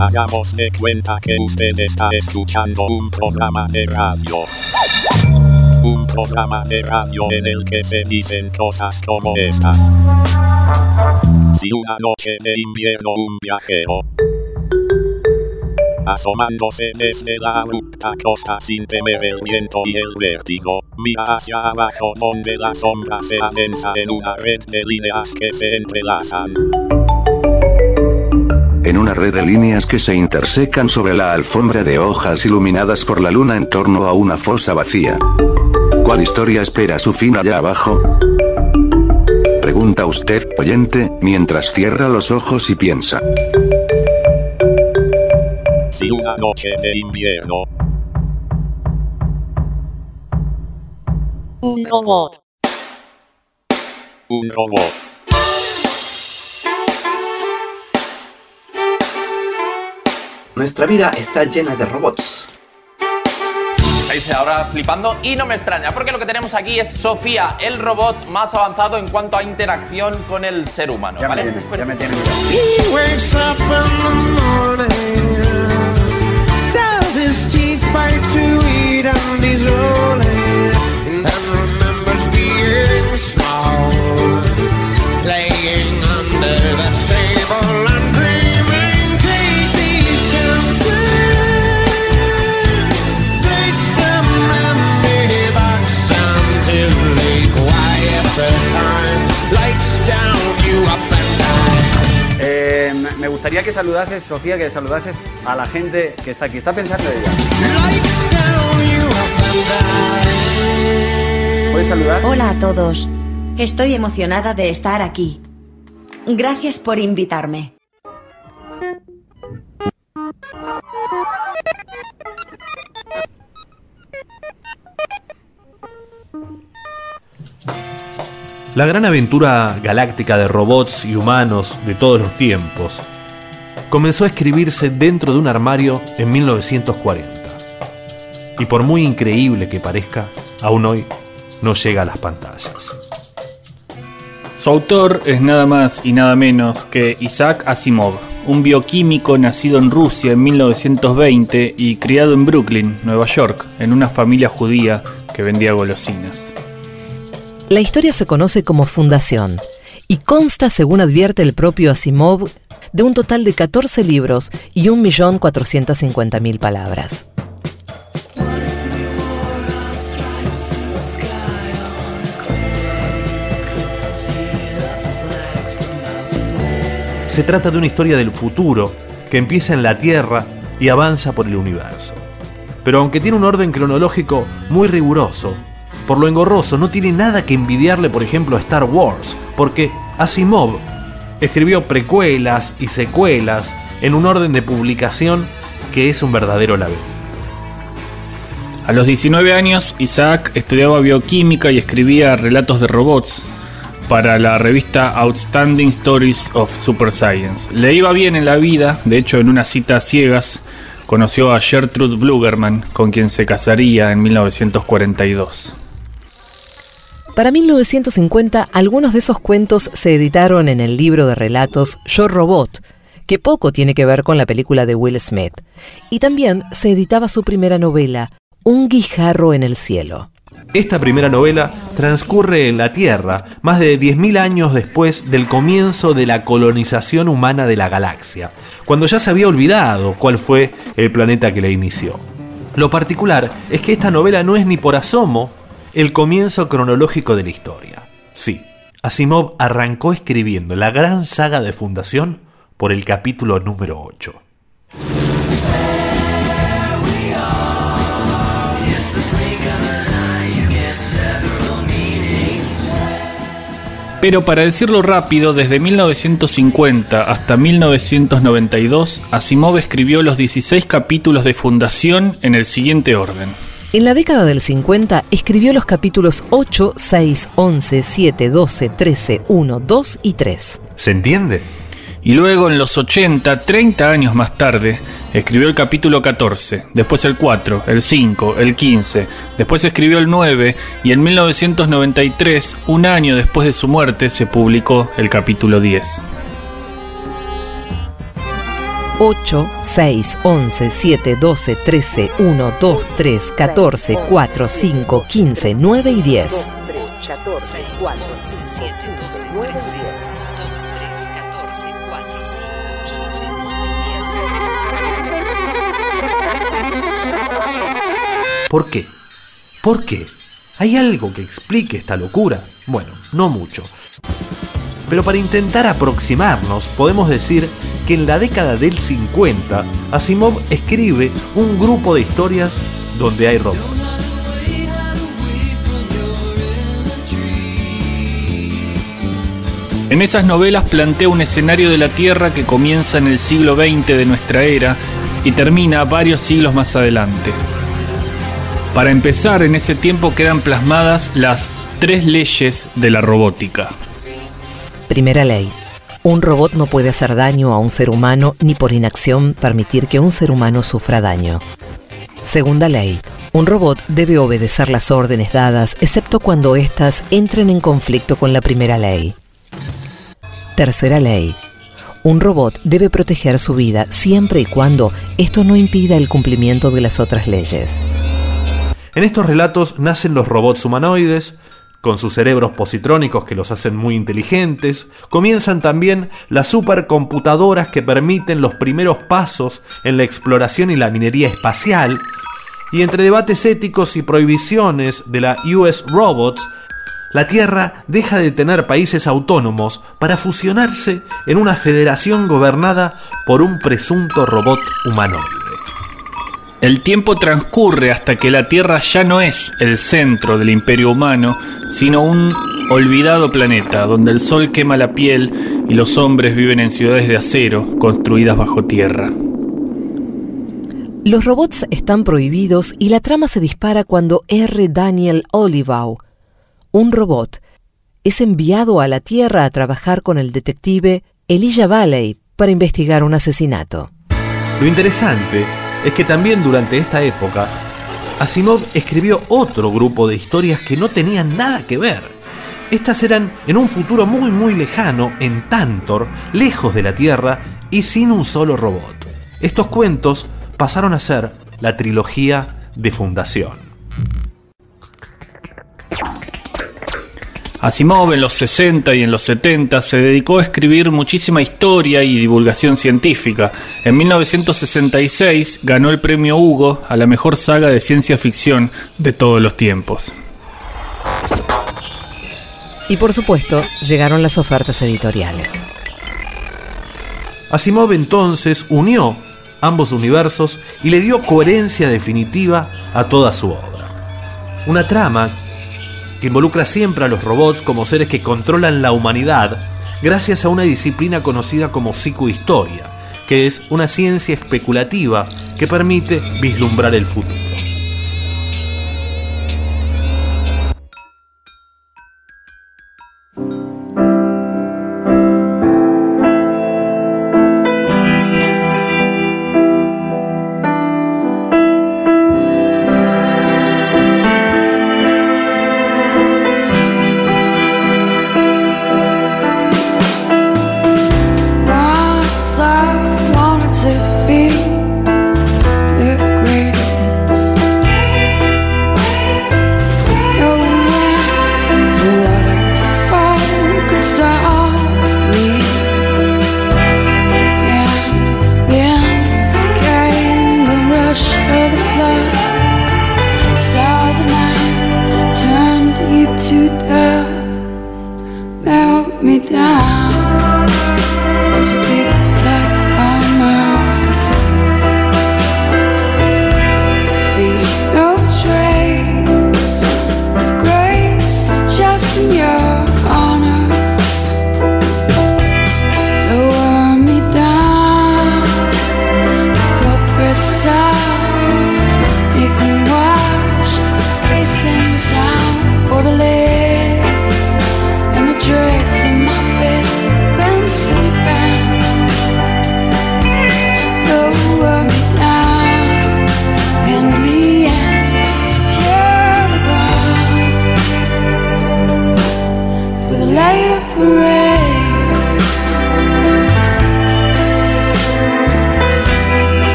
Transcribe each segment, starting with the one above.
Hagamos de cuenta que usted está escuchando un programa de radio. Un programa de radio en el que se dicen cosas como estas. Si una noche de invierno un viajero asomándose desde la abrupta costa sin temer el viento y el vértigo, mira hacia abajo donde la sombra se adensa en una red de líneas que se entrelazan. En una red de líneas que se intersecan sobre la alfombra de hojas iluminadas por la luna en torno a una fosa vacía. ¿Cuál historia espera su fin allá abajo? Pregunta usted, oyente, mientras cierra los ojos y piensa. Si una noche de invierno Un robot. un robot Nuestra vida está llena de robots. Estáis ahora flipando y no me extraña, porque lo que tenemos aquí es Sofía, el robot más avanzado en cuanto a interacción con el ser humano. Ya me ¿vale? tiene, Este es ya me tiene. Wakes up in gustaría que saludases, Sofía, que saludases a la gente que está aquí. Está pensando ella. ¿Puedes saludar? Hola a todos. Estoy emocionada de estar aquí. Gracias por invitarme. La gran aventura galáctica de robots y humanos de todos los tiempos comenzó a escribirse dentro de un armario en 1940. Y por muy increíble que parezca, aún hoy no llega a las pantallas. Su autor es nada más y nada menos que Isaac Asimov, un bioquímico nacido en Rusia en 1920 y criado en Brooklyn, Nueva York, en una familia judía que vendía golosinas. La historia se conoce como Fundación y consta, según advierte el propio Asimov, de un total de 14 libros y 1.450.000 palabras. Se trata de una historia del futuro que empieza en la Tierra y avanza por el universo. Pero aunque tiene un orden cronológico muy riguroso, por lo engorroso no tiene nada que envidiarle por ejemplo a Star Wars, porque Asimov escribió precuelas y secuelas en un orden de publicación que es un verdadero laberinto. A los 19 años, Isaac estudiaba bioquímica y escribía relatos de robots para la revista Outstanding Stories of Super Science. Le iba bien en la vida, de hecho en una cita a ciegas conoció a Gertrude Blugerman, con quien se casaría en 1942. Para 1950, algunos de esos cuentos se editaron en el libro de relatos Yo Robot, que poco tiene que ver con la película de Will Smith. Y también se editaba su primera novela, Un guijarro en el cielo. Esta primera novela transcurre en la Tierra más de 10.000 años después del comienzo de la colonización humana de la galaxia, cuando ya se había olvidado cuál fue el planeta que la inició. Lo particular es que esta novela no es ni por asomo el comienzo cronológico de la historia. Sí, Asimov arrancó escribiendo la gran saga de fundación por el capítulo número 8. Pero para decirlo rápido, desde 1950 hasta 1992, Asimov escribió los 16 capítulos de Fundación en el siguiente orden. En la década del 50 escribió los capítulos 8, 6, 11, 7, 12, 13, 1, 2 y 3. ¿Se entiende? Y luego en los 80, 30 años más tarde, escribió el capítulo 14, después el 4, el 5, el 15, después escribió el 9 y en 1993, un año después de su muerte, se publicó el capítulo 10. 8, 6, 11, 7, 12, 13, 1, 2, 3, 14, 4, 5, 15, 9 y 10. 8, 6, 11, 7, 12, 13, 1, 2, 3, 14, 4, 5, 15, 9 y 10. ¿Por qué? ¿Por qué? ¿Hay algo que explique esta locura? Bueno, no mucho. Pero para intentar aproximarnos, podemos decir que en la década del 50, Asimov escribe un grupo de historias donde hay robots. En esas novelas plantea un escenario de la Tierra que comienza en el siglo XX de nuestra era y termina varios siglos más adelante. Para empezar, en ese tiempo quedan plasmadas las tres leyes de la robótica. Primera ley. Un robot no puede hacer daño a un ser humano ni por inacción permitir que un ser humano sufra daño. Segunda ley. Un robot debe obedecer las órdenes dadas excepto cuando éstas entren en conflicto con la primera ley. Tercera ley. Un robot debe proteger su vida siempre y cuando esto no impida el cumplimiento de las otras leyes. En estos relatos nacen los robots humanoides, con sus cerebros positrónicos que los hacen muy inteligentes, comienzan también las supercomputadoras que permiten los primeros pasos en la exploración y la minería espacial, y entre debates éticos y prohibiciones de la US Robots, la Tierra deja de tener países autónomos para fusionarse en una federación gobernada por un presunto robot humanoide. El tiempo transcurre hasta que la Tierra ya no es el centro del imperio humano, sino un olvidado planeta donde el sol quema la piel y los hombres viven en ciudades de acero construidas bajo tierra. Los robots están prohibidos y la trama se dispara cuando R. Daniel Olivaw, un robot, es enviado a la Tierra a trabajar con el detective Elijah Valley para investigar un asesinato. Lo interesante es que también durante esta época, Asimov escribió otro grupo de historias que no tenían nada que ver. Estas eran en un futuro muy muy lejano, en Tantor, lejos de la Tierra y sin un solo robot. Estos cuentos pasaron a ser la trilogía de Fundación. Asimov en los 60 y en los 70 se dedicó a escribir muchísima historia y divulgación científica. En 1966 ganó el premio Hugo a la mejor saga de ciencia ficción de todos los tiempos. Y por supuesto, llegaron las ofertas editoriales. Asimov entonces unió ambos universos y le dio coherencia definitiva a toda su obra. Una trama que involucra siempre a los robots como seres que controlan la humanidad gracias a una disciplina conocida como psicohistoria, que es una ciencia especulativa que permite vislumbrar el futuro.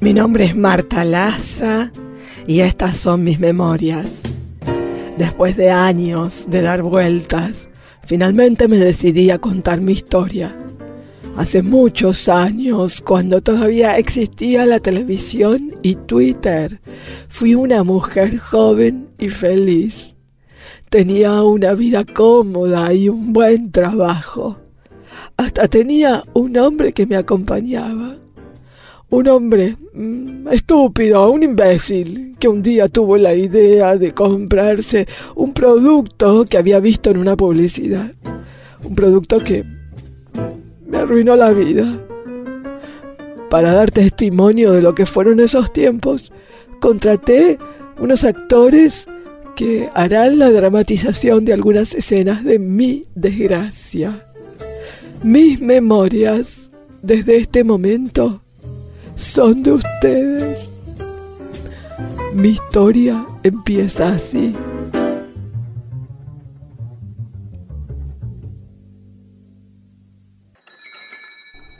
Mi nombre es Marta Laza y estas son mis memorias. Después de años de dar vueltas, finalmente me decidí a contar mi historia. Hace muchos años, cuando todavía existía la televisión y Twitter, fui una mujer joven y feliz. Tenía una vida cómoda y un buen trabajo. Hasta tenía un hombre que me acompañaba. Un hombre mm, estúpido, un imbécil, que un día tuvo la idea de comprarse un producto que había visto en una publicidad. Un producto que me arruinó la vida. Para dar testimonio de lo que fueron esos tiempos, contraté unos actores que harán la dramatización de algunas escenas de mi desgracia. Mis memorias desde este momento son de ustedes. Mi historia empieza así.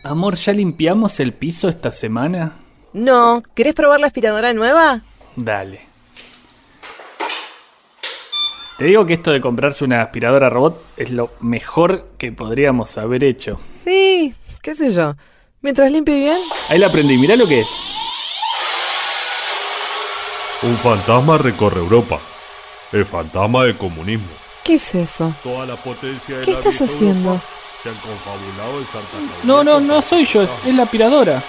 Amor, ¿ya limpiamos el piso esta semana? No, ¿querés probar la aspiradora nueva? Dale. Te digo que esto de comprarse una aspiradora robot es lo mejor que podríamos haber hecho. Sí, qué sé yo. Mientras limpie bien. Ahí la aprendí, mirá lo que es. Un fantasma recorre Europa. El fantasma del comunismo. ¿Qué es eso? Toda la potencia de ¿Qué la estás haciendo? Se han confabulado en Santa. No, no, no soy yo, es, es la aspiradora.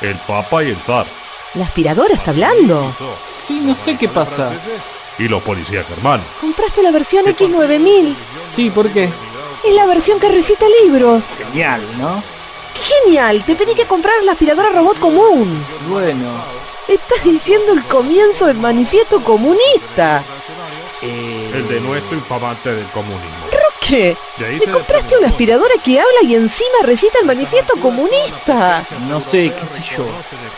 El Papa y el Zar. ¿La aspiradora está hablando? Sí, no sé qué pasa. Y los policías hermanos. ¿Compraste la versión X9000? Sí, ¿por qué? Es la versión que recita libros. Genial, ¿no? ¡Qué genial! Te pedí que compraras la aspiradora robot común. Bueno. Estás diciendo el comienzo del manifiesto comunista. El de nuestro infamante del comunismo. Ahí ¿Le compraste una aspiradora que habla y encima recita el manifiesto comunista? No sé, qué sé yo.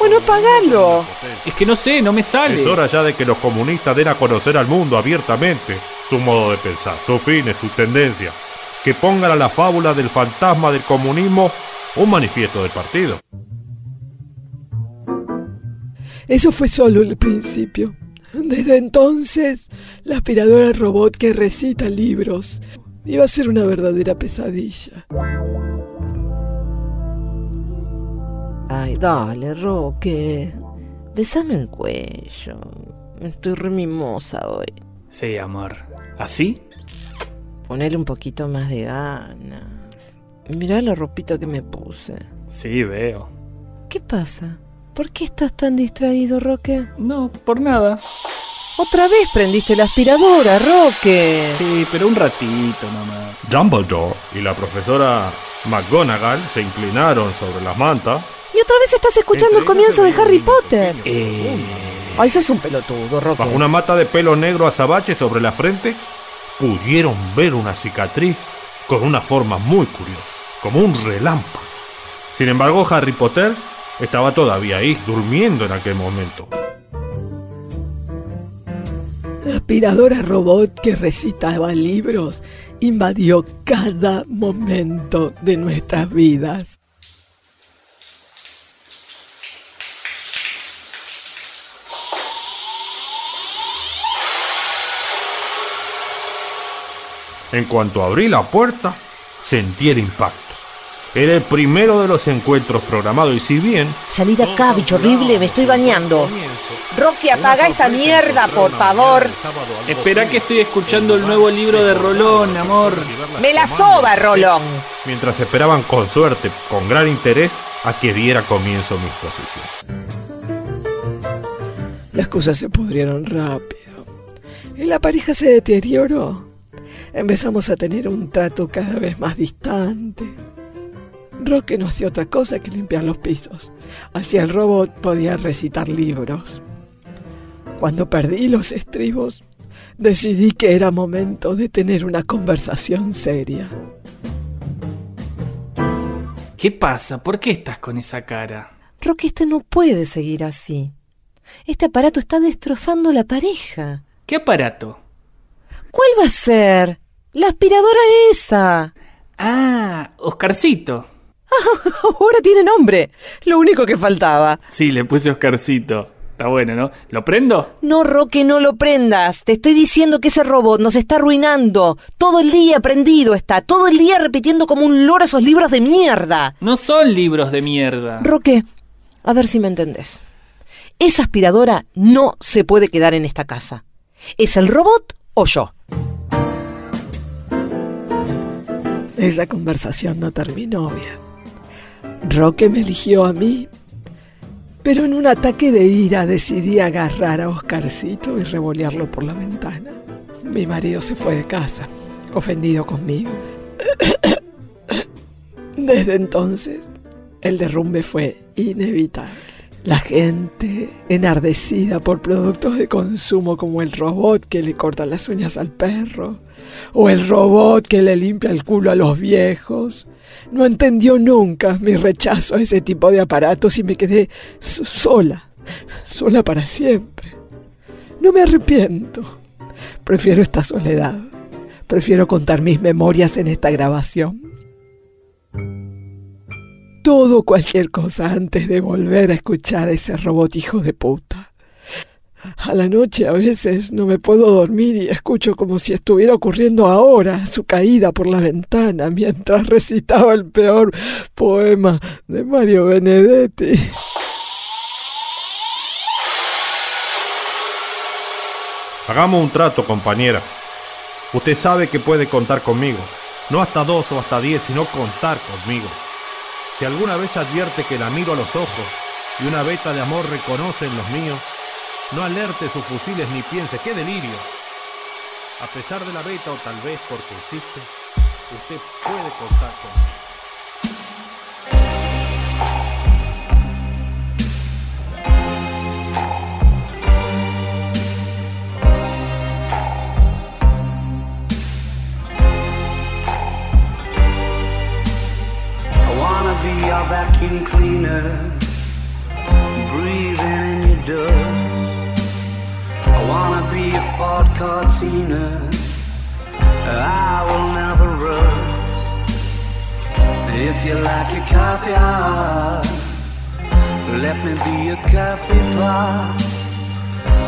Bueno, apagalo. Es que no sé, no me sale. Es hora ya de que los comunistas den a conocer al mundo abiertamente su modo de pensar, sus fines, sus tendencias. Que pongan a la fábula del fantasma del comunismo un manifiesto del partido. Eso fue solo el principio. Desde entonces, la aspiradora robot que recita libros iba a ser una verdadera pesadilla. Ay, dale, Roque. Besame el cuello. Estoy re mimosa hoy. Sí, amor. ¿Así? Ponele un poquito más de ganas. Mirá la ropita que me puse. Sí, veo. ¿Qué pasa? ¿Por qué estás tan distraído, Roque? No, por nada. Otra vez prendiste la aspiradora, Roque. Sí, pero un ratito nomás. Dumbledore y la profesora McGonagall se inclinaron sobre las mantas. Y otra vez estás escuchando el comienzo de Harry Potter. Eh, Ay, sos un pelotudo, Roque. Bajo una mata de pelo negro azabache sobre la frente, pudieron ver una cicatriz con una forma muy curiosa, como un relámpago. Sin embargo, Harry Potter estaba todavía ahí, durmiendo en aquel momento. La aspiradora robot que recitaba libros invadió cada momento de nuestras vidas. En cuanto abrí la puerta, sentí el impacto. Era el primero de los encuentros programados y si bien Salí de acá, bicho horrible, me estoy bañando. Roque, apaga esta mierda, por favor. espera que estoy escuchando el nuevo libro de Rolón, amor. Me la soba, Rolón. mientras esperaban con suerte, con gran interés, a que diera comienzo mi exposición. Las cosas se pudrieron rápido. Y la pareja se deterioró. Empezamos a tener un trato cada vez más distante. Roque no hacía otra cosa que limpiar los pisos. Hacia el robot podía recitar libros. Cuando perdí los estribos, decidí que era momento de tener una conversación seria. ¿Qué pasa? ¿Por qué estás con esa cara? Roque, este no puede seguir así. Este aparato está destrozando la pareja. ¿Qué aparato? ¿Cuál va a ser? La aspiradora esa. Ah, Oscarcito. Ahora tiene nombre. Lo único que faltaba. Sí, le puse Oscarcito. Está bueno, ¿no? ¿Lo prendo? No, Roque, no lo prendas. Te estoy diciendo que ese robot nos está arruinando. Todo el día prendido está. Todo el día repitiendo como un loro esos libros de mierda. No son libros de mierda. Roque, a ver si me entendés. Esa aspiradora no se puede quedar en esta casa. ¿Es el robot o yo? Esa conversación no terminó bien. Roque me eligió a mí, pero en un ataque de ira decidí agarrar a Oscarcito y revolearlo por la ventana. Mi marido se fue de casa, ofendido conmigo. Desde entonces, el derrumbe fue inevitable. La gente, enardecida por productos de consumo como el robot que le corta las uñas al perro, o el robot que le limpia el culo a los viejos, no entendió nunca mi rechazo a ese tipo de aparatos y me quedé so- sola, sola para siempre. No me arrepiento. Prefiero esta soledad. Prefiero contar mis memorias en esta grabación. Todo cualquier cosa antes de volver a escuchar a ese robot hijo de puta. A la noche a veces no me puedo dormir y escucho como si estuviera ocurriendo ahora su caída por la ventana mientras recitaba el peor poema de Mario Benedetti. Hagamos un trato, compañera. Usted sabe que puede contar conmigo. No hasta dos o hasta diez, sino contar conmigo. Si alguna vez advierte que la miro a los ojos y una veta de amor reconoce en los míos, no alerte sus fusiles ni piense, ¡qué delirio! A pesar de la veta o tal vez porque existe, usted puede contar conmigo. Vacuum cleaner, breathing in your. Wanna be a Ford Cortina, I will never rust. If you like your coffee hot, let me be a coffee pot.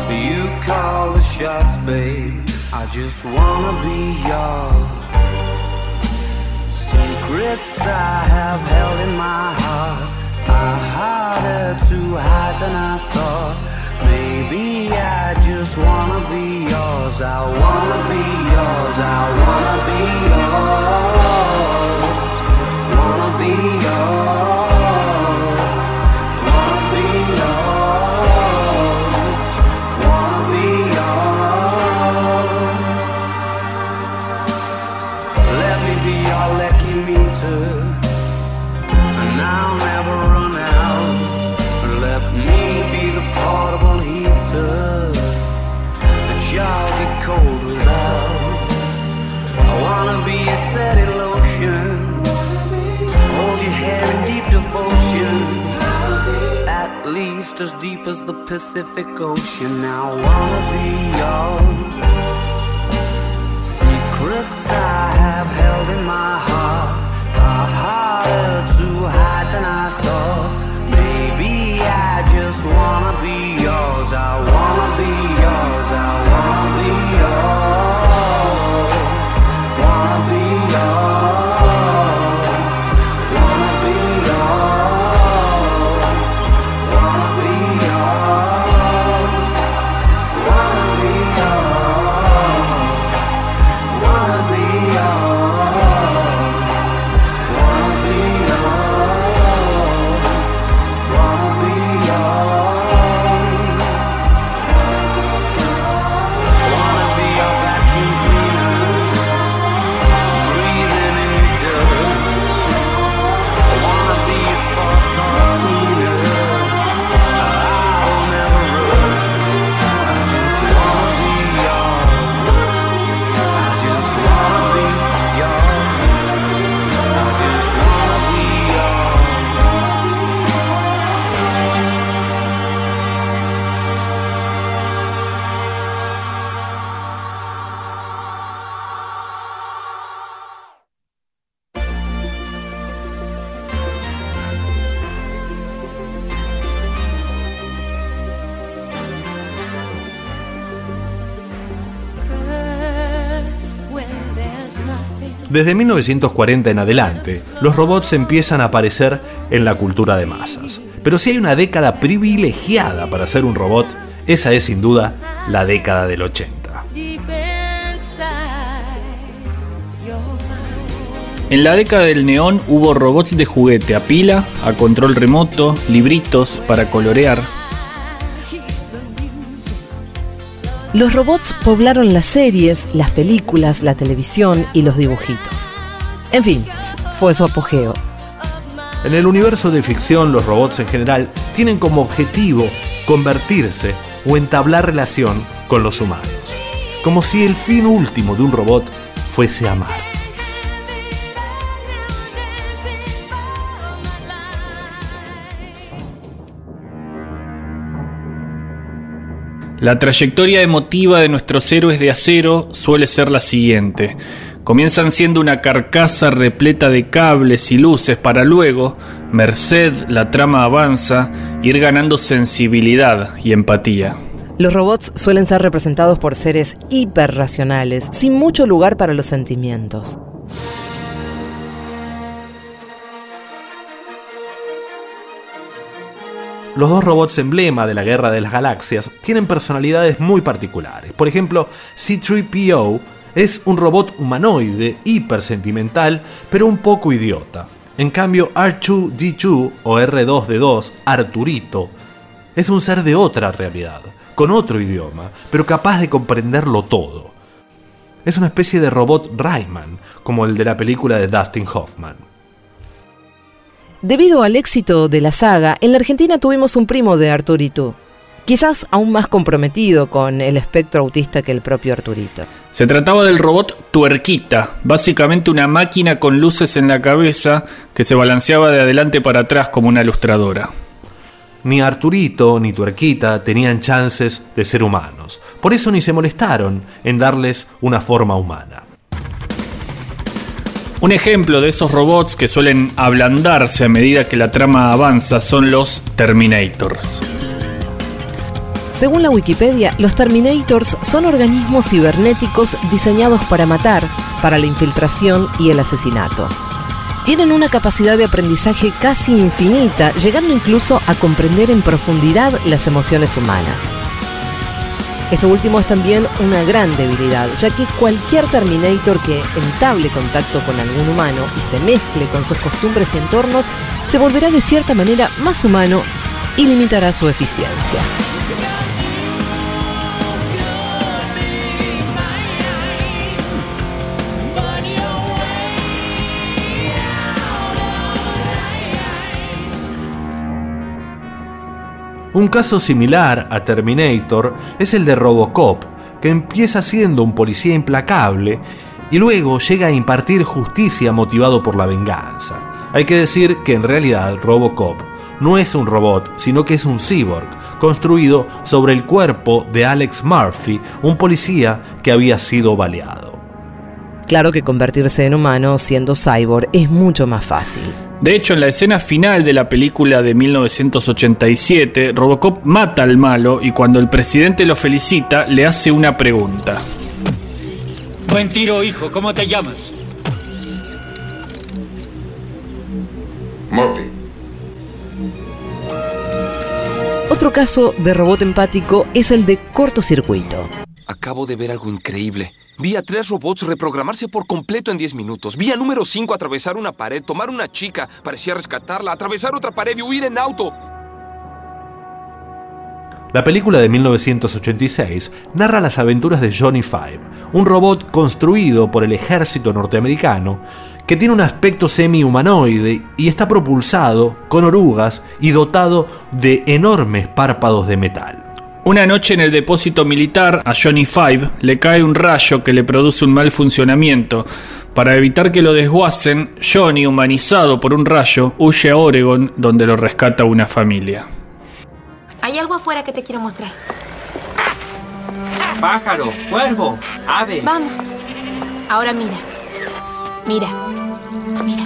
You call the shots, babe. I just wanna be yours. Secrets I have held in my heart are harder to hide than I thought. Maybe I just wanna be yours. I wanna be yours. I wanna be yours. Wanna be yours. Least as deep as the Pacific Ocean. I wanna be yours. Secrets I have held in my heart are harder to hide than I thought. Maybe I just wanna be yours. I wanna be yours. I wanna be yours. Desde 1940 en adelante, los robots empiezan a aparecer en la cultura de masas. Pero si hay una década privilegiada para ser un robot, esa es sin duda la década del 80. En la década del neón hubo robots de juguete a pila, a control remoto, libritos para colorear. Los robots poblaron las series, las películas, la televisión y los dibujitos. En fin, fue su apogeo. En el universo de ficción, los robots en general tienen como objetivo convertirse o entablar relación con los humanos, como si el fin último de un robot fuese amar. La trayectoria emotiva de nuestros héroes de acero suele ser la siguiente. Comienzan siendo una carcasa repleta de cables y luces para luego, merced la trama avanza, ir ganando sensibilidad y empatía. Los robots suelen ser representados por seres hiperracionales, sin mucho lugar para los sentimientos. Los dos robots emblema de la Guerra de las Galaxias tienen personalidades muy particulares. Por ejemplo, C-3PO es un robot humanoide hipersentimental, pero un poco idiota. En cambio, R2-D2 o R2D2, Arturito, es un ser de otra realidad, con otro idioma, pero capaz de comprenderlo todo. Es una especie de robot Rayman, como el de la película de Dustin Hoffman. Debido al éxito de la saga, en la Argentina tuvimos un primo de Arturito, quizás aún más comprometido con el espectro autista que el propio Arturito. Se trataba del robot Tuerquita, básicamente una máquina con luces en la cabeza que se balanceaba de adelante para atrás como una ilustradora. Ni Arturito ni Tuerquita tenían chances de ser humanos, por eso ni se molestaron en darles una forma humana. Un ejemplo de esos robots que suelen ablandarse a medida que la trama avanza son los Terminators. Según la Wikipedia, los Terminators son organismos cibernéticos diseñados para matar, para la infiltración y el asesinato. Tienen una capacidad de aprendizaje casi infinita, llegando incluso a comprender en profundidad las emociones humanas. Esto último es también una gran debilidad, ya que cualquier Terminator que entable contacto con algún humano y se mezcle con sus costumbres y entornos, se volverá de cierta manera más humano y limitará su eficiencia. Un caso similar a Terminator es el de Robocop, que empieza siendo un policía implacable y luego llega a impartir justicia motivado por la venganza. Hay que decir que en realidad Robocop no es un robot, sino que es un cyborg, construido sobre el cuerpo de Alex Murphy, un policía que había sido baleado. Claro que convertirse en humano siendo cyborg es mucho más fácil. De hecho, en la escena final de la película de 1987, Robocop mata al malo y cuando el presidente lo felicita, le hace una pregunta. Buen tiro, hijo. ¿Cómo te llamas? Murphy. Otro caso de robot empático es el de cortocircuito. Acabo de ver algo increíble. Vi a tres robots reprogramarse por completo en 10 minutos. Vi número 5 atravesar una pared, tomar una chica, parecía rescatarla, atravesar otra pared y huir en auto. La película de 1986 narra las aventuras de Johnny Five, un robot construido por el ejército norteamericano que tiene un aspecto semi-humanoide y está propulsado con orugas y dotado de enormes párpados de metal. Una noche en el depósito militar a Johnny Five le cae un rayo que le produce un mal funcionamiento. Para evitar que lo desguacen, Johnny, humanizado por un rayo, huye a Oregon donde lo rescata una familia. Hay algo afuera que te quiero mostrar. Pájaro, cuervo, ave. Vamos. Ahora mira. Mira. Mira.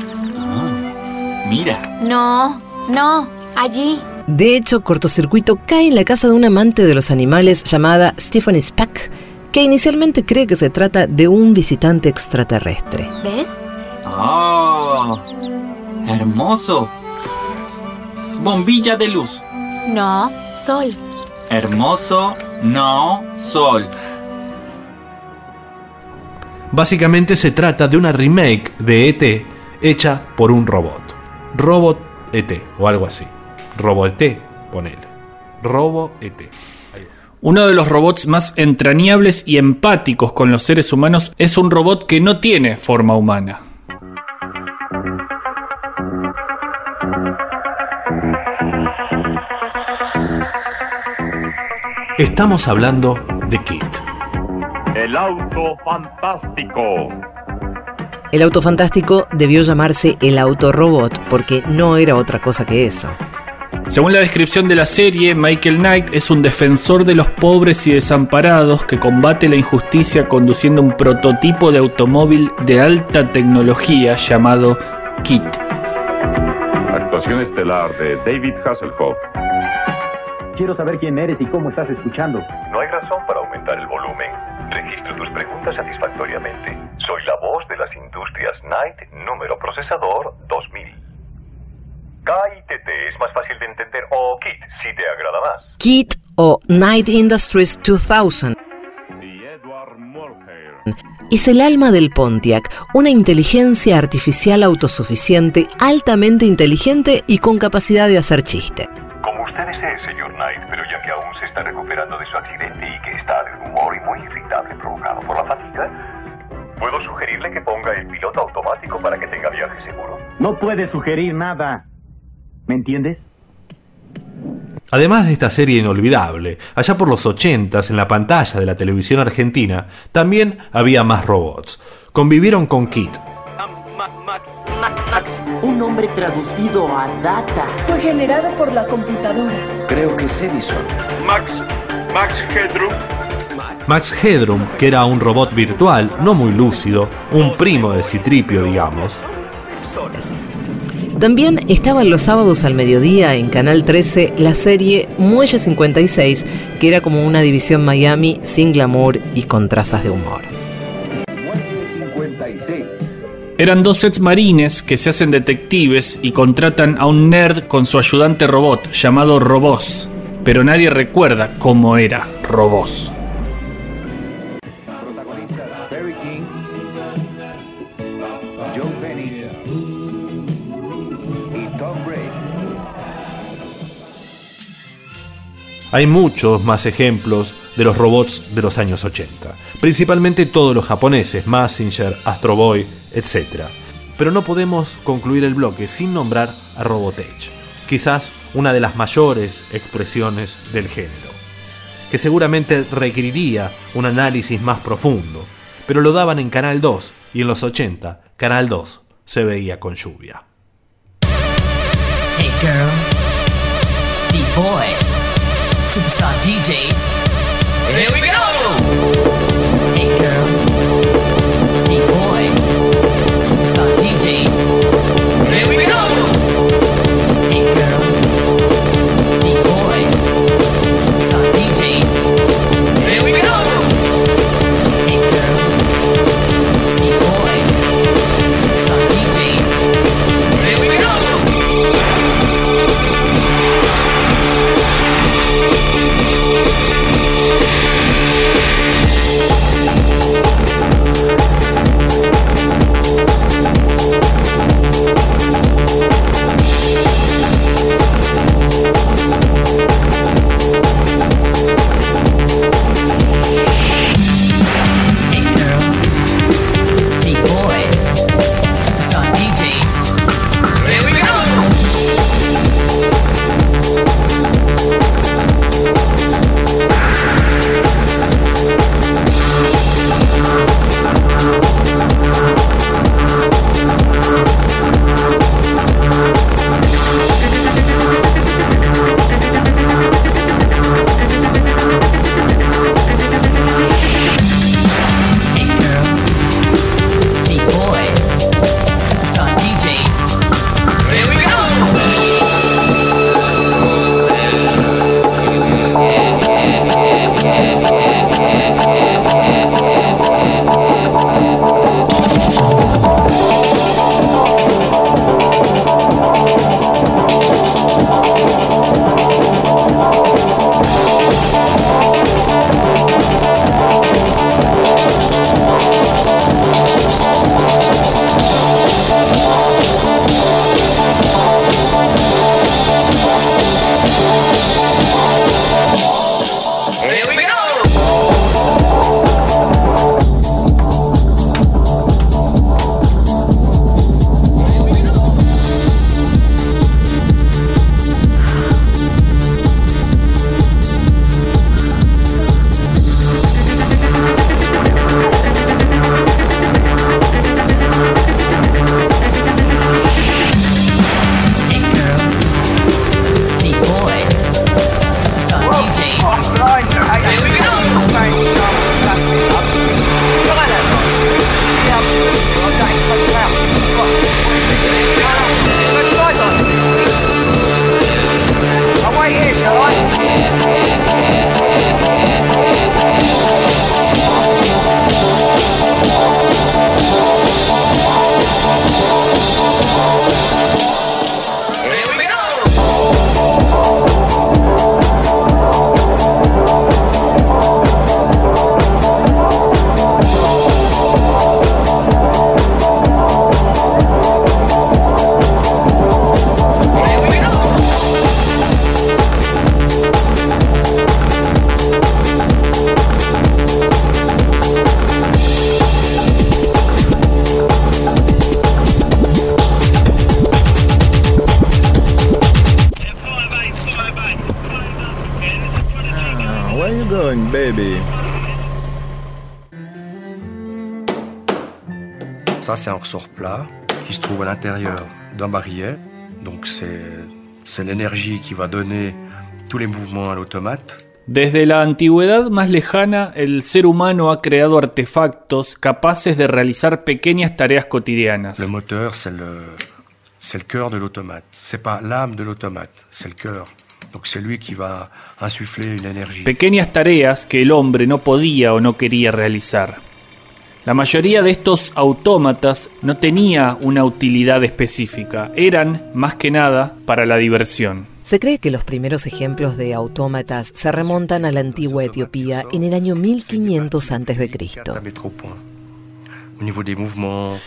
Mira. No, no. Allí. De hecho, Cortocircuito cae en la casa de un amante de los animales llamada Stephanie Spack, que inicialmente cree que se trata de un visitante extraterrestre. ¿Ves? ¡Oh! Hermoso. Bombilla de luz. No, sol. Hermoso, no, sol. Básicamente se trata de una remake de ET hecha por un robot. Robot ET o algo así. Robot ET, ponele. Robo ET. Uno de los robots más entrañables y empáticos con los seres humanos es un robot que no tiene forma humana. Estamos hablando de Kit. El auto fantástico. El auto fantástico debió llamarse el autorobot porque no era otra cosa que eso. Según la descripción de la serie, Michael Knight es un defensor de los pobres y desamparados que combate la injusticia conduciendo un prototipo de automóvil de alta tecnología llamado Kit. Actuación estelar de David Hasselhoff. Quiero saber quién eres y cómo estás escuchando. No hay razón para aumentar el volumen. Registro tus preguntas satisfactoriamente. Soy la voz de las industrias Knight, número procesador 2000. KITT es más fácil de entender o KIT si te agrada más. Kit o Night Industries 2000 es el alma del Pontiac, una inteligencia artificial autosuficiente, altamente inteligente y con capacidad de hacer chiste. Como usted desee, señor Knight, pero ya que aún se está recuperando de su accidente y que está de humor y muy irritable provocado por la fatiga, puedo sugerirle que ponga el piloto automático para que tenga viaje seguro. No puedes sugerir nada. ¿Me entiendes? Además de esta serie inolvidable, allá por los 80s en la pantalla de la televisión argentina, también había más robots. Convivieron con Kit, Max, un nombre traducido a data. Fue generado por la computadora. Creo que es Edison. Max, Max Headroom. Max Headroom, que era un robot virtual, no muy lúcido, un primo de Citripio, digamos. También estaban los sábados al mediodía en Canal 13 la serie Muelle 56, que era como una división Miami sin glamour y con trazas de humor. Eran dos sets marines que se hacen detectives y contratan a un nerd con su ayudante robot llamado Robos, pero nadie recuerda cómo era Robos. Hay muchos más ejemplos de los robots de los años 80, principalmente todos los japoneses, Massinger, Astro Boy, etc. Pero no podemos concluir el bloque sin nombrar a Robotech, quizás una de las mayores expresiones del género, que seguramente requeriría un análisis más profundo, pero lo daban en Canal 2 y en los 80 Canal 2 se veía con lluvia. Hey girls, boys, superstar DJs. Here we go! C'est l'énergie qui va donner tous les mouvements à l'automate. Desde la antigüedad más lejana, el ser humano ha creado artefactos capaces de realizar pequeñas tareas cotidianas. Le moteur, c'est le, c'est le cœur de l'automate. C'est pas l'âme de l'automate, c'est le cœur. Donc, c'est lui qui va insuffler une énergie. Pequeñas tareas que el hombre no podía o no quería realizar. La mayoría de estos autómatas no tenía una utilidad específica, eran más que nada para la diversión. Se cree que los primeros ejemplos de autómatas se remontan a la antigua Etiopía en el año 1500 a.C.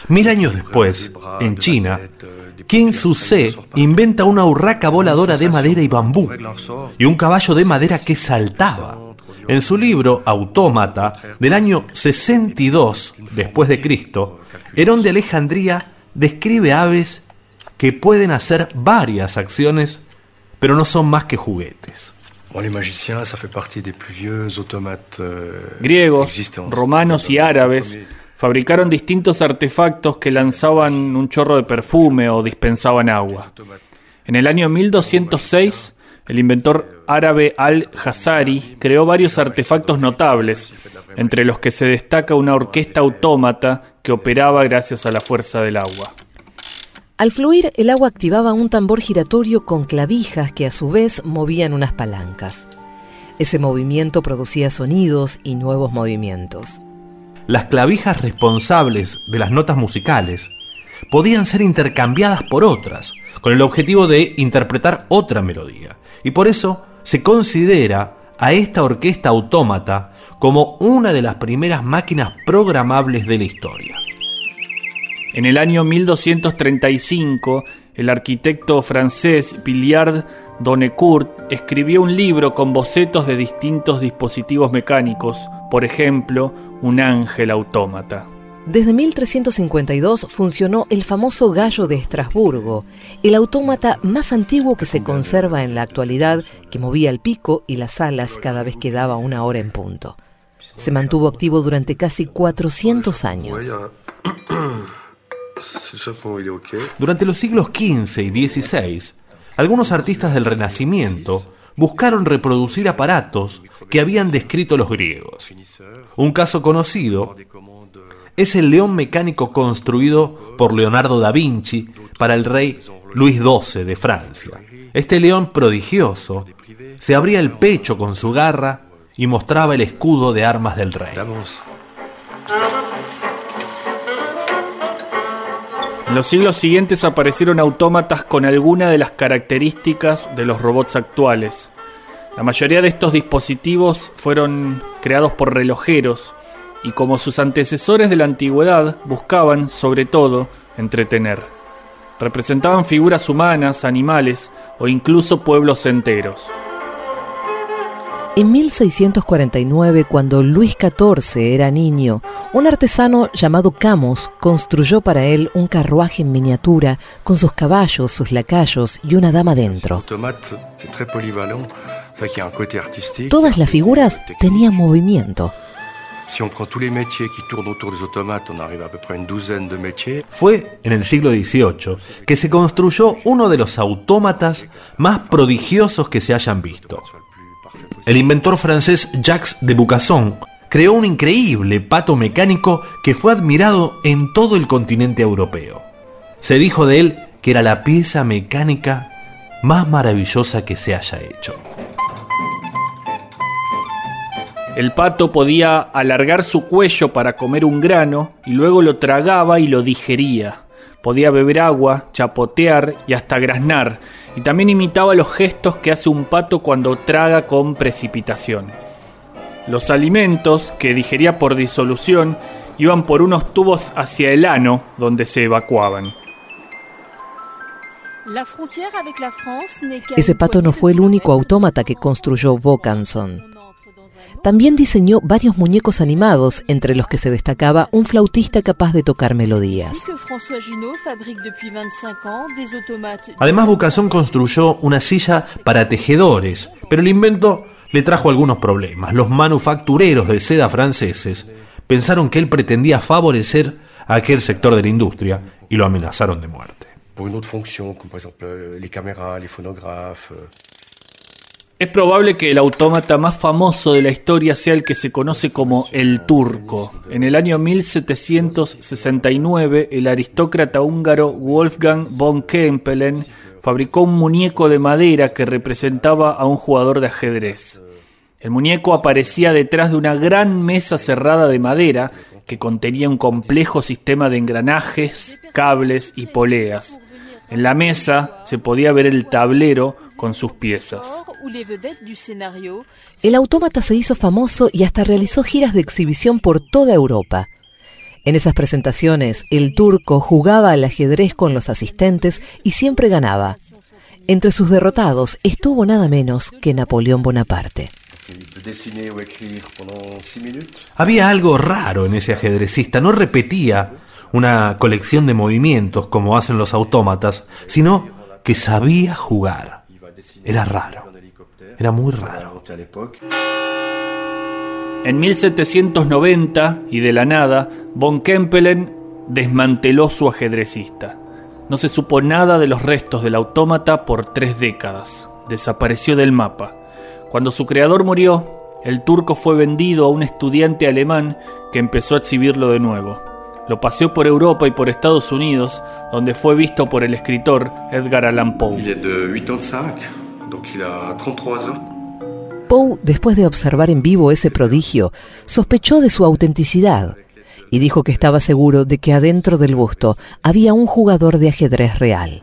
Mil años después, en China, Qin Su-se inventa una urraca voladora de madera y bambú y un caballo de madera que saltaba. En su libro Autómata, del año 62 después de Cristo, Herón de Alejandría describe aves que pueden hacer varias acciones, pero no son más que juguetes. euh, Griegos, romanos y árabes fabricaron distintos artefactos que lanzaban un chorro de perfume o dispensaban agua. En el año 1206, el inventor árabe Al-Hazari creó varios artefactos notables, entre los que se destaca una orquesta autómata que operaba gracias a la fuerza del agua. Al fluir, el agua activaba un tambor giratorio con clavijas que a su vez movían unas palancas. Ese movimiento producía sonidos y nuevos movimientos. Las clavijas responsables de las notas musicales podían ser intercambiadas por otras, con el objetivo de interpretar otra melodía. Y por eso se considera a esta orquesta autómata como una de las primeras máquinas programables de la historia. En el año 1235, el arquitecto francés Billiard Donecourt escribió un libro con bocetos de distintos dispositivos mecánicos, por ejemplo, un ángel autómata. Desde 1352 funcionó el famoso gallo de Estrasburgo, el autómata más antiguo que se conserva en la actualidad, que movía el pico y las alas cada vez que daba una hora en punto. Se mantuvo activo durante casi 400 años. Durante los siglos XV y XVI, algunos artistas del Renacimiento buscaron reproducir aparatos que habían descrito los griegos. Un caso conocido es el león mecánico construido por Leonardo da Vinci para el rey Luis XII de Francia. Este león prodigioso se abría el pecho con su garra y mostraba el escudo de armas del rey. En los siglos siguientes aparecieron autómatas con alguna de las características de los robots actuales. La mayoría de estos dispositivos fueron creados por relojeros y como sus antecesores de la antigüedad buscaban, sobre todo, entretener. Representaban figuras humanas, animales o incluso pueblos enteros. En 1649, cuando Luis XIV era niño, un artesano llamado Camus construyó para él un carruaje en miniatura con sus caballos, sus lacayos y una dama dentro. Todas las figuras tenían movimiento. Si on prend tous les métiers qui tournent autour des automates, on arrive à une douzaine de métiers. Fue en el siglo XVIII que se construyó uno de los autómatas más prodigiosos que se hayan visto. El inventor francés Jacques de Bucasson creó un increíble pato mecánico que fue admirado en todo el continente europeo. Se dijo de él que era la pieza mecánica más maravillosa que se haya hecho. El pato podía alargar su cuello para comer un grano y luego lo tragaba y lo digería. Podía beber agua, chapotear y hasta graznar, y también imitaba los gestos que hace un pato cuando traga con precipitación. Los alimentos, que digería por disolución, iban por unos tubos hacia el ano, donde se evacuaban. La frontière avec la France n'est qu'à Ese pato no fue el único autómata que construyó Vaucanson. También diseñó varios muñecos animados, entre los que se destacaba un flautista capaz de tocar melodías. Ainsi que François Junot fabrique depuis 25 ans des automates Además, Bucasson construyó una silla para tejedores, pero el invento le trajo algunos problemas. Los manufactureros de seda franceses pensaron que él pretendía favorecer a aquel sector de la industria y lo amenazaron de muerte. Pour une autre fonction, comme par exemple euh, les caméras, les phonographes. euh, Es probable que el autómata más famoso de la historia sea el que se conoce como el turco. En el año 1769, el aristócrata húngaro Wolfgang von Kempelen fabricó un muñeco de madera que representaba a un jugador de ajedrez. El muñeco aparecía detrás de una gran mesa cerrada de madera que contenía un complejo sistema de engranajes, cables y poleas. En la mesa se podía ver el tablero con sus piezas. El autómata se hizo famoso y hasta realizó giras de exhibición por toda Europa. En esas presentaciones, el turco jugaba al ajedrez con los asistentes y siempre ganaba. Entre sus derrotados estuvo nada menos que Napoleón Bonaparte. Il peut dessiner ou écrire pendant 6 minutes. Había algo raro en ese ajedrecista, no repetía una colección de movimientos como hacen los autómatas, sino que sabía jugar. Era raro, era muy raro. En 1790, y de la nada, von Kempelen desmanteló su ajedrecista. No se supo nada de los restos del autómata por tres décadas. Desapareció del mapa. Cuando su creador murió, el turco fue vendido a un estudiante alemán que empezó a exhibirlo de nuevo. Lo paseó por Europa y por Estados Unidos, donde fue visto por el escritor Edgar Allan Poe. il est de 85, donc il a 33 ans. Poe, después de observar en vivo ese prodigio, sospechó de su autenticidad y dijo que estaba seguro de que adentro del busto había un jugador de ajedrez real.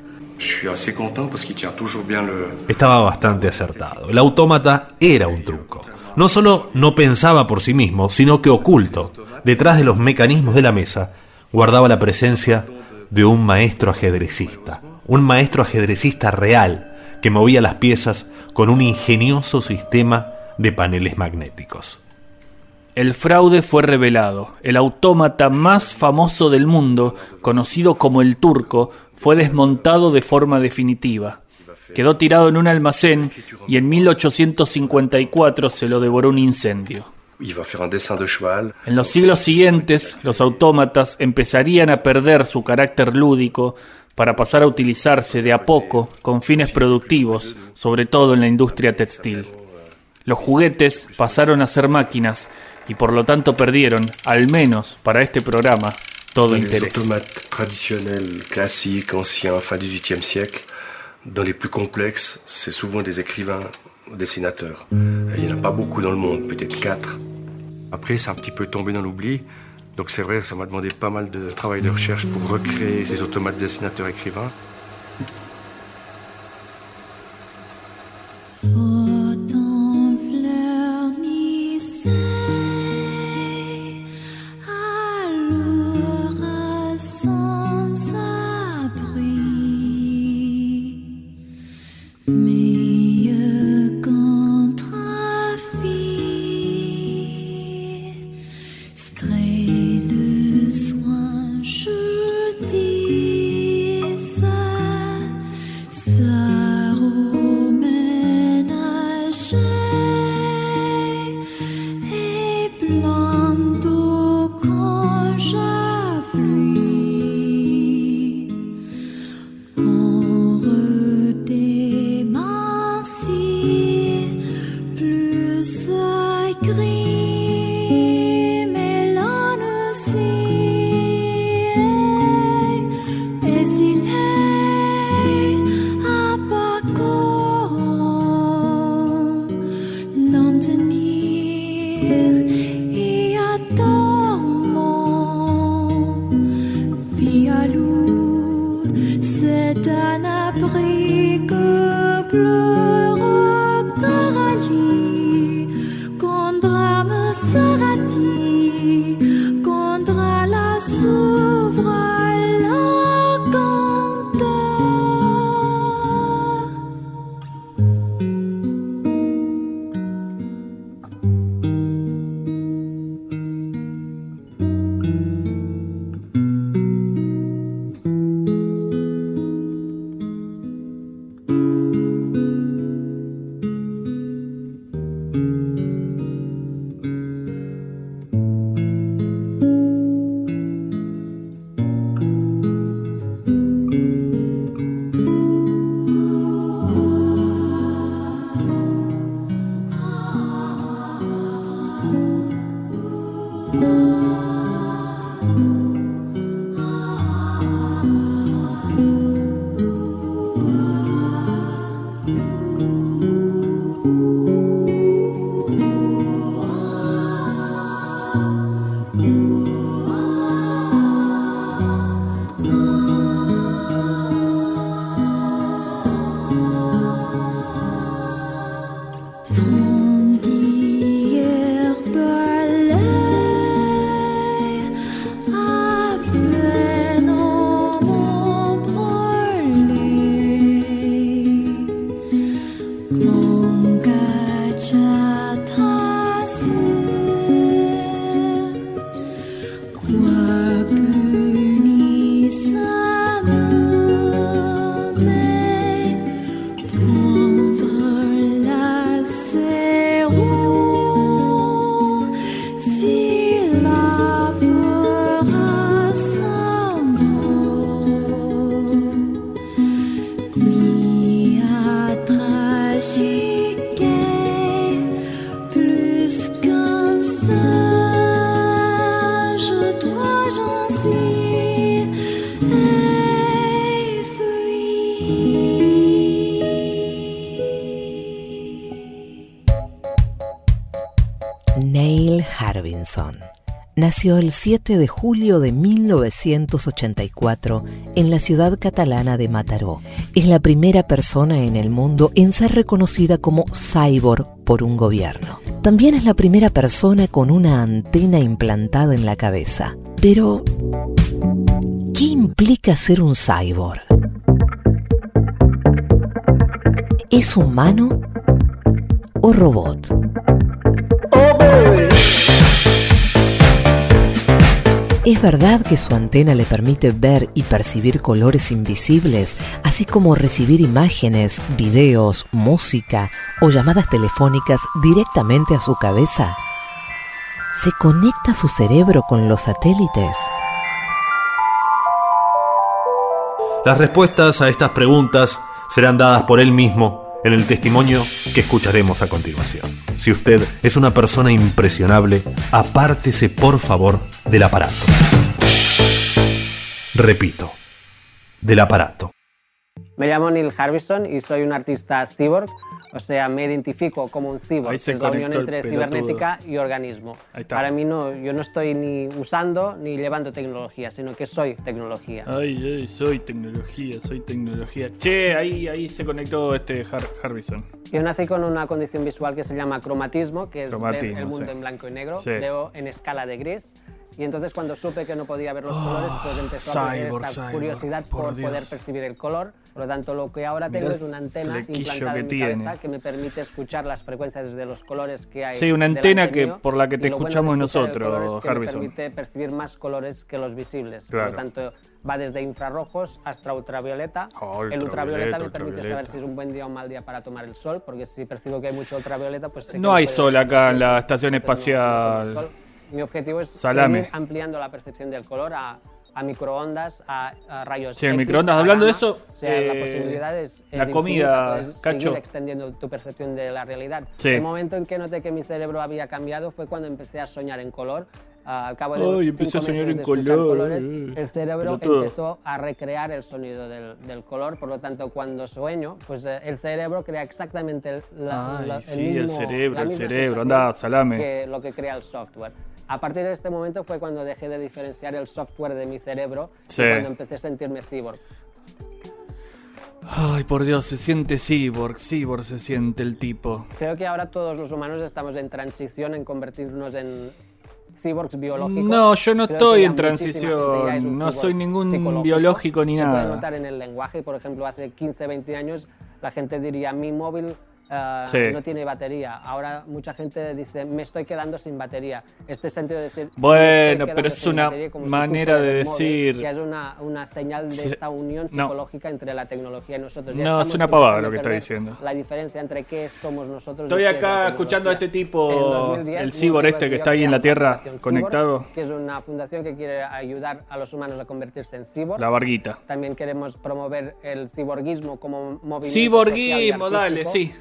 Estaba bastante acertado. El autómata era un truco. No solo no pensaba por sí mismo, sino que oculto, detrás de los mecanismos de la mesa, guardaba la presencia de un maestro ajedrecista. Un maestro ajedrecista real que movía las piezas con un ingenioso sistema de paneles magnéticos. El fraude fue revelado. El autómata más famoso del mundo, conocido como el turco, fue desmontado de forma definitiva. Quedó tirado en un almacén y en 1854 se lo devoró un incendio. En los siglos siguientes, los autómatas empezarían a perder su carácter lúdico para pasar a utilizarse de a poco con fines productivos, sobre todo en la industria textil. Los juguetes pasaron a ser máquinas y por lo tanto perdieron, al menos para este programa, todo interés. Dans les plus complexes, c'est souvent des écrivains, dessinateurs. Il n'y en a pas beaucoup dans le monde, peut-être quatre. Après, c'est un petit peu tombé dans l'oubli. Donc c'est vrai, ça m'a demandé pas mal de travail de recherche pour recréer ces automates dessinateurs-écrivains. Autant Nació el 7 de julio de 1984 en la ciudad catalana de Mataró. Es la primera persona en el mundo en ser reconocida como cyborg por un gobierno. También es la primera persona con una antena implantada en la cabeza. Pero, ¿qué implica ser un cyborg? ¿Es humano o robot? ¿Es verdad que su antena le permite ver y percibir colores invisibles, así como recibir imágenes, videos, música o llamadas telefónicas directamente a su cabeza? ¿Se conecta su cerebro con los satélites? Las respuestas a estas preguntas serán dadas por él mismo en el testimonio que escucharemos a continuación. Si usted es una persona impresionable, apártese por favor del aparato. Repito, del aparato. Me llamo Neil Harbison y soy un artista cyborg, o sea, me identifico como un cyborg, Ahí se es la unión entre cibernética y organismo. Para mí no, yo no estoy ni usando ni llevando tecnología, sino que soy tecnología. Ay, ay, soy tecnología, soy tecnología. Che, ahí, ahí se conectó este Har- Harbison. Yo nací con una condición visual que se llama cromatismo, que es ver el mundo sí. en blanco y negro. Sí. Veo en escala de gris. Y entonces cuando supe que no podía ver los colores, pues empezó a tener cyborg, esta cyborg, curiosidad por por, poder percibir el color. Por lo tanto, lo que ahora tengo el es una antena implantada que en mi tiene. cabeza que me permite escuchar las frecuencias de los colores que hay. Sí, una antena que- mío. por la que te bueno escuchamos el nosotros, que Harbison. Me permite percibir más colores que los visibles. Por Claro. lo tanto, va desde infrarrojos hasta ultravioleta. Oh, el ultravioleta ultravioleta, me permite saber ultravioleta. si es un buen día o un mal día para tomar el sol, porque si percibo que hay mucho ultravioleta, pues sé que No hay puede- sol acá en la estación Entonces, no- no el. Mi objetivo es Salame. seguir ampliando la percepción del color a, a microondas, a, a rayos Sí, el X, microondas. a Hablando de eso, o sea, la eh, posibilidad es, es la comida, Cacho. seguir extendiendo tu percepción de la realidad. Sí. El momento en que noté que mi cerebro había cambiado fue cuando empecé a soñar en color. Ah, al cabo de cinco empecé a soñar en color, colores, eh, el cerebro empezó a recrear el sonido del, del color. Por lo tanto, cuando sueño, pues eh, el cerebro crea exactamente el, la- Ay, la- el sí, el mismo- cerebro, la el cerebro. Anda, salame. que lo que crea el software. A partir de este momento fue cuando dejé de diferenciar el software de mi cerebro Sí. y cuando empecé a sentirme cyborg. Ay, por Dios, se siente cyborg, cyborg se siente el tipo. Creo que ahora todos los humanos estamos en transición en convertirnos en cyborgs biológicos. No, yo no Creo estoy en transición, no soy ningún biológico ni Se nada. puede notar en el lenguaje, por ejemplo, hace 15, 20 años la gente diría mi móvil ah, Sí. no tiene batería. Ahora mucha gente dice me estoy quedando sin batería. Este sentido de decir "Me estoy Bueno, pero es una batería", si manera fueras de el móvil, decir- Ya es una, una señal de Sí. esta unión No. psicológica entre la tecnología y nosotros. Ya No, es una pavada lo que está diciendo. La diferencia entre qué somos nosotros. Estoy acá escuchando a este tipo, 2010, el mi cyborg este que está ahí en la Tierra conectado. Cyborg, que es una fundación que quiere ayudar a los humanos a convertirse en cyborg. La varguita. También queremos promover el ciborguismo como movimiento Ciborguismo, social y dale, sí.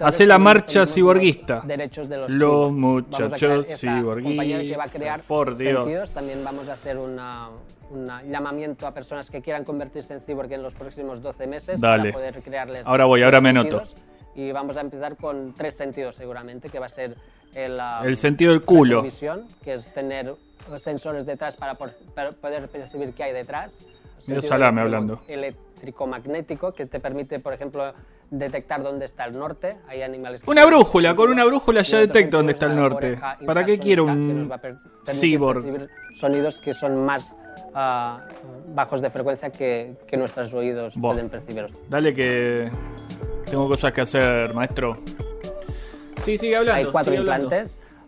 Hace la marcha ciborguista. los derechos de los Los muchachos ciborguistas, por Dios. sentidos. También vamos a hacer un llamamiento a personas que quieran convertirse en cyborg en los próximos 12 meses Dale. para poder crearles Ahora voy, ahora me anoto. Y vamos a empezar con tres sentidos seguramente, que va a ser el, ah, El sentido del culo. retrovisión, que es tener sensores detrás para, por- para poder percibir qué hay detrás. Medio salame hablando. Eléctrico-magnético, que te permite, por ejemplo, detectar dónde está el norte. Hay animales que Una brújula, con una brújula ya detecto dónde está el norte. ¿Para qué quiero un cyborg? sonidos que son más ah, bajos de frecuencia que, que nuestros oídos pueden percibir. Dale que tengo cosas que hacer, maestro. Sí, sigue hablando. Hay cuatro hablando.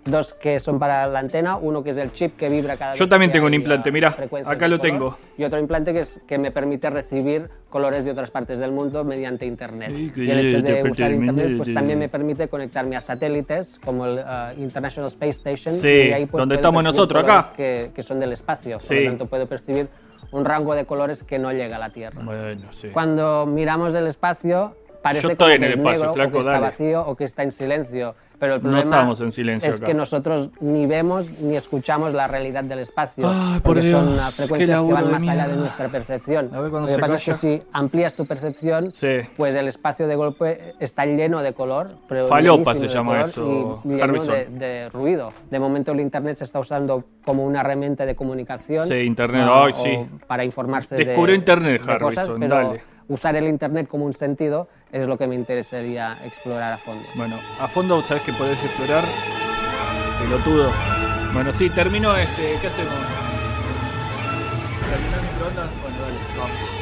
Dos que son para la antena, uno que es el chip que vibra cada vez Yo también que tengo un implante, frecuencias acá lo color, tengo. Y otro implante que, es, que me permite recibir colores de otras partes del mundo mediante internet. Qué y el hecho de usar internet pues también me permite conectarme a satélites como el ah, International Space Station. Sí, y ahí, pues, donde estamos nosotros, acá. Que, que son del espacio, por Sí. lo tanto puedo percibir un rango de colores que no llega a la Tierra. Bueno, sí. Cuando miramos el espacio, parece Yo estoy como en que el es espacio, negro, flaco, o que está dale. vacío o que está en silencio. Pero el problema no estamos en silencio es acá. que nosotros ni vemos ni escuchamos la realidad del espacio, Ay, por porque Dios, son frecuencias que van más mía. allá de nuestra percepción. A ver, Lo que pasa calla. es que si amplías tu percepción, sí. pues el espacio de golpe está lleno de color. Pero Falopa se llama eso, y lleno de, de, ruido. De momento el Internet se está usando como una herramienta de comunicación. Sí, Internet, Ay, sí. Para informarse Descubrió de, Internet, de Harrison, cosas, pero dale usar el Internet como un sentido es lo que me interesaría explorar a fondo. Bueno, a fondo sabes que podés explorar, pelotudo. Bueno, sí, termino este, ¿qué hacemos? ¿Terminó microondas? Bueno, dale, vamos.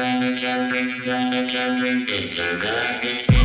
Intergalactic, intergalactic, intergalactic.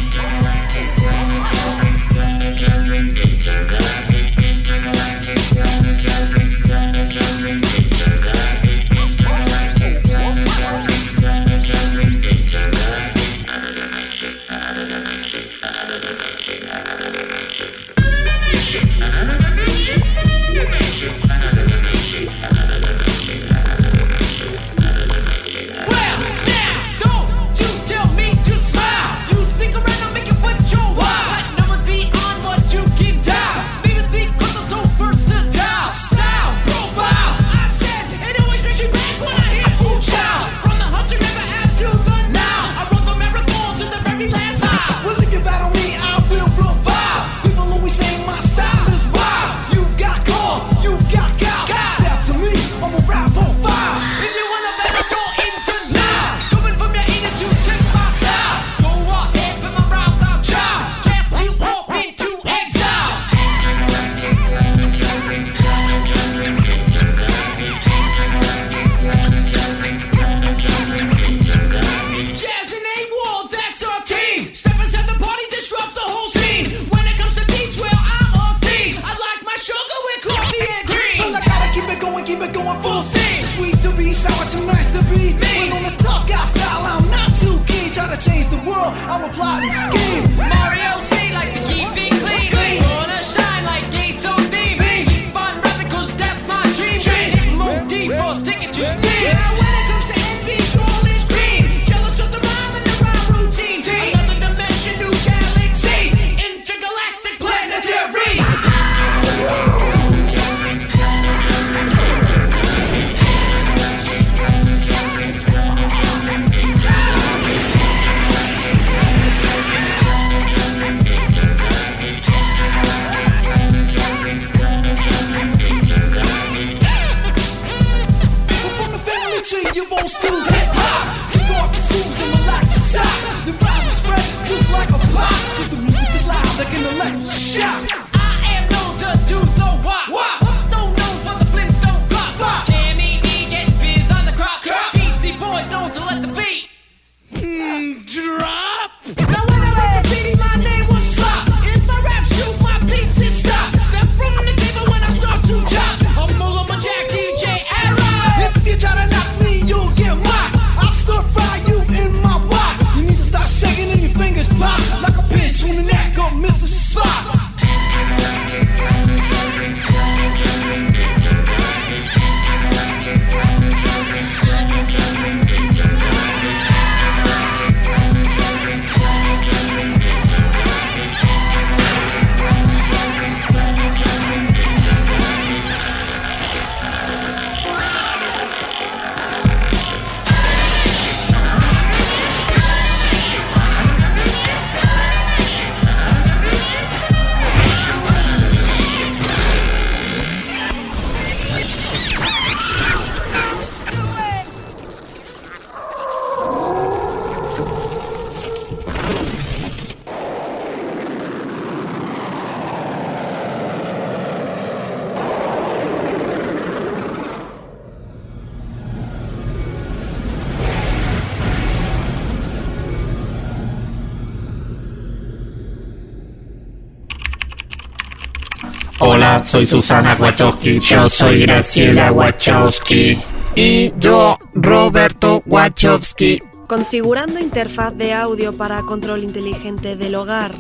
Soy Susana Wachowski. Yo soy Graciela Wachowski. Y yo, Roberto Wachowski. Configurando interfaz de audio para control inteligente del hogar.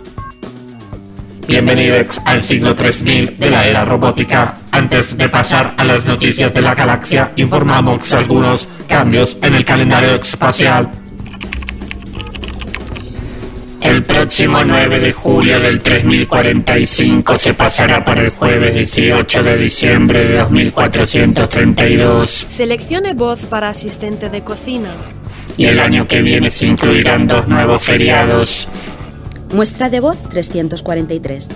Bienvenidos al siglo 3000 de la era robótica. Antes de pasar a las noticias de la galaxia, informamos algunos cambios en el calendario espacial. Próximo 9 de julio del 3045 se pasará para el jueves 18 de diciembre de 2432. Seleccione voz para asistente de cocina. Y el año que viene se incluirán dos nuevos feriados. Muestra de voz 343.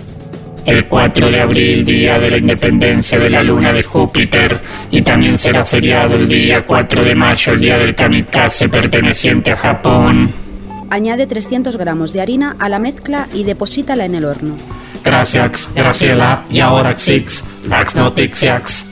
El 4 de abril, día de la independencia de la luna de Júpiter, y también será feriado el día 4 de mayo, el día del kamikaze perteneciente a Japón. Añade 300 gramos de harina a la mezcla y deposítala en el horno. Gracias, Graciela, y ahora Xix, las noticias.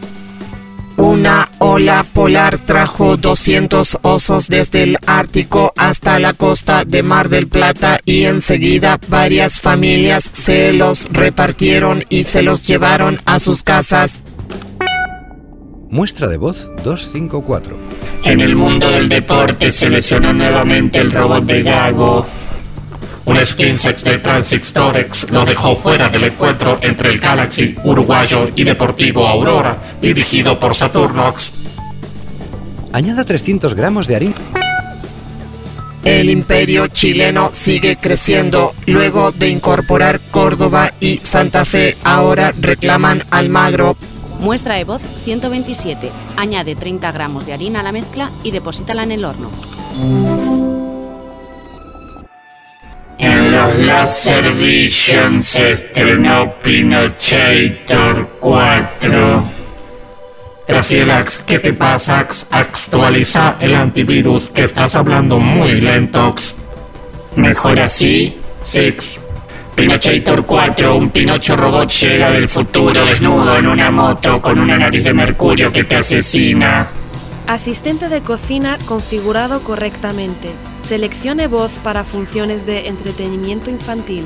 Una ola polar trajo 200 osos desde el Ártico hasta la costa de Mar del Plata y enseguida varias familias se los repartieron y se los llevaron a sus casas. Muestra de voz 254. En el mundo del deporte se lesionó nuevamente el robot de Gago. Un skinsex de Transitorex lo dejó fuera del encuentro entre el Galaxy uruguayo y Deportivo Aurora, dirigido por Saturnox. Añada 300 gramos de harina. El imperio chileno sigue creciendo. Luego de incorporar Córdoba y Santa Fe, ahora reclaman Almagro. Muestra de voz 127. Añade 30 gramos de harina a la mezcla y deposítala en el horno. En los Laser Vision se estrenó Pinochator 4. Gracielax, ¿qué te pasa? Actualiza el antivirus, que estás hablando muy lentox. ¿Mejor así? Six. Pinochator 4, un Pinocho robot llega del futuro desnudo en una moto con una nariz de mercurio que te asesina. Asistente de cocina configurado correctamente. Seleccione voz para funciones de entretenimiento infantil.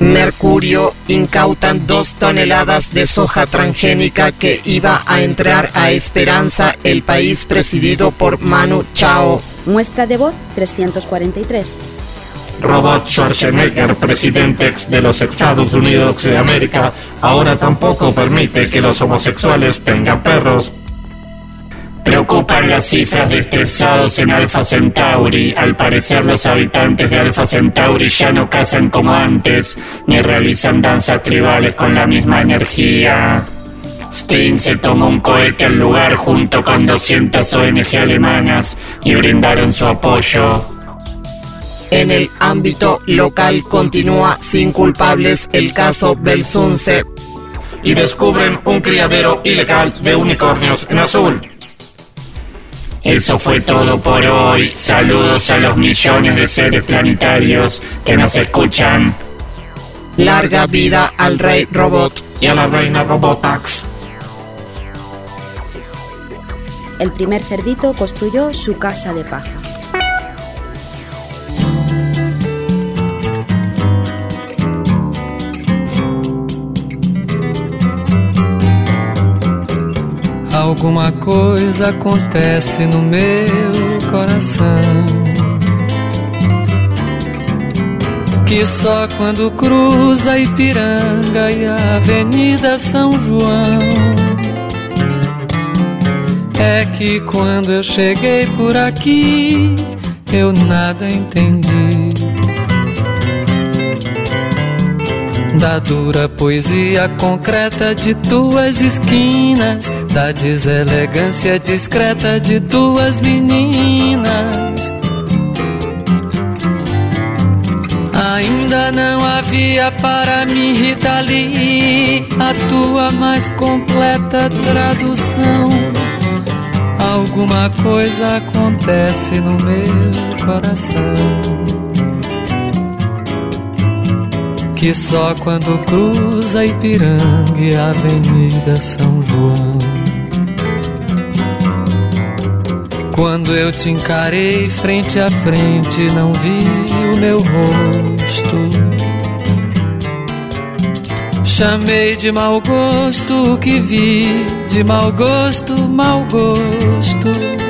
Mercurio incautan dos toneladas de soja transgénica que iba a entrar a Esperanza, el país presidido por Manu Chao. Muestra de voz 343. Robot Schwarzenegger, presidente ex de los Estados Unidos de América, ahora tampoco permite que los homosexuales tengan perros. Preocupan las cifras de estresados en Alpha Centauri. Al parecer los habitantes de Alpha Centauri ya no cazan como antes, ni realizan danzas tribales con la misma energía. Sting se tomó un cohete al lugar junto con 200 ONG alemanas y brindaron su apoyo. En el ámbito local continúa sin culpables el caso Belsunce. Y descubren un criadero ilegal de unicornios en azul. Eso fue todo por hoy. Saludos a los millones de seres planetarios que nos escuchan. Larga vida al rey robot. Y a la reina Robotax. El primer cerdito construyó su casa de paja. Alguma coisa acontece no meu coração. Que só quando cruza Ipiranga e a Avenida São João. É que quando eu cheguei por aqui, eu nada entendi. Da dura poesia concreta de tuas esquinas, da deselegância discreta de tuas meninas. Ainda não havia para mim, Rita Lee, a tua mais completa tradução. Alguma coisa acontece no meu coração. Que só quando cruza Ipiranga e a Avenida São João. Quando eu te encarei frente a frente, não vi o meu rosto. Chamei de mau gosto o que vi, de mau gosto, mau gosto.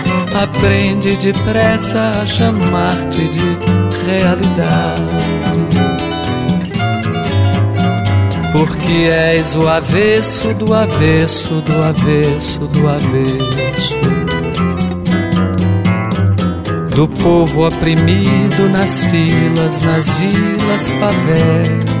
aprende depressa a chamar-te de realidade. Porque és o avesso do avesso do avesso do avesso do povo oprimido nas filas, nas vilas, favelas,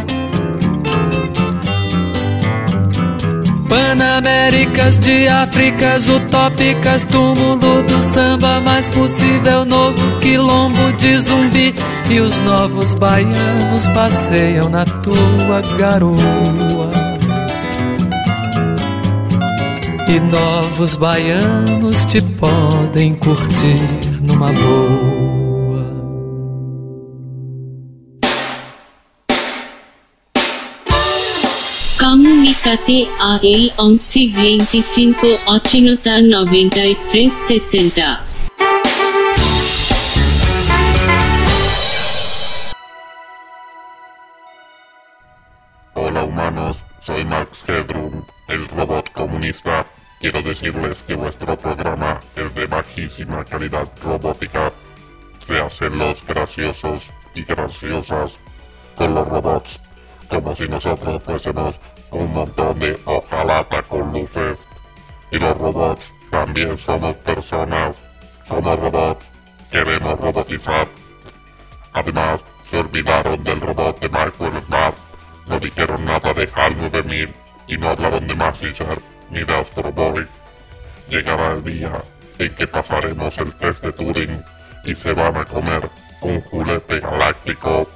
Panaméricas de Áfricas utópicas, túmulo do samba mais possível, novo quilombo de zumbi. E os novos baianos passeiam na tua garoa. E novos baianos te podem curtir numa boa. Comunicate a el 11 25 80 93 60. Hola humanos, soy Max Headroom, el robot comunista. Quiero decirles que vuestro programa es de bajísima calidad robótica. Se hacen los graciosos y graciosas con los robots, como si nosotros fuésemos un montón de hojalata con luces. Y los robots también somos personas, somos robots, queremos robotizar. Además, se olvidaron del robot de Michael Smart, no dijeron nada de HAL 9000 y no hablaron de Massinger ni de Astro Boy. Llegará el día en que pasaremos el test de Turing y se van a comer un juguete galáctico.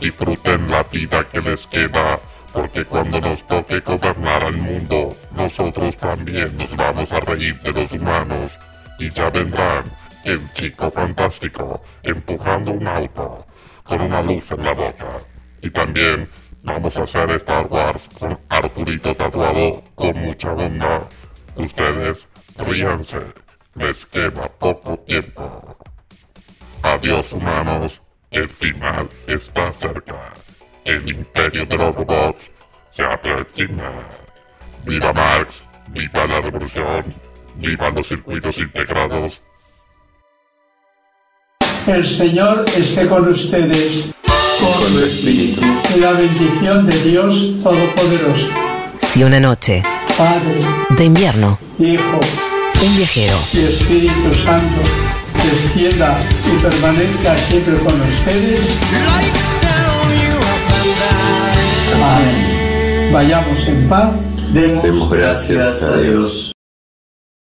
Disfruten la vida que les queda, porque cuando nos toque gobernar al mundo, nosotros también nos vamos a reír de los humanos y ya vendrán el chico fantástico empujando un auto con una luz en la boca. Y también vamos a hacer Star Wars con Arturito tatuado con mucha bondad. Ustedes ríanse, les queda poco tiempo. Adiós humanos, el final está cerca. El imperio de los robots se aproxima. Viva Marx, viva la revolución, viva los circuitos integrados. El Señor esté con ustedes. Con tu espíritu. Y la bendición de Dios Todopoderoso, Si una noche Padre, de invierno, Hijo un viajero y Espíritu Santo, descienda y permanezca siempre con ustedes. Amén. Vayamos en paz. Demos gracias a Dios.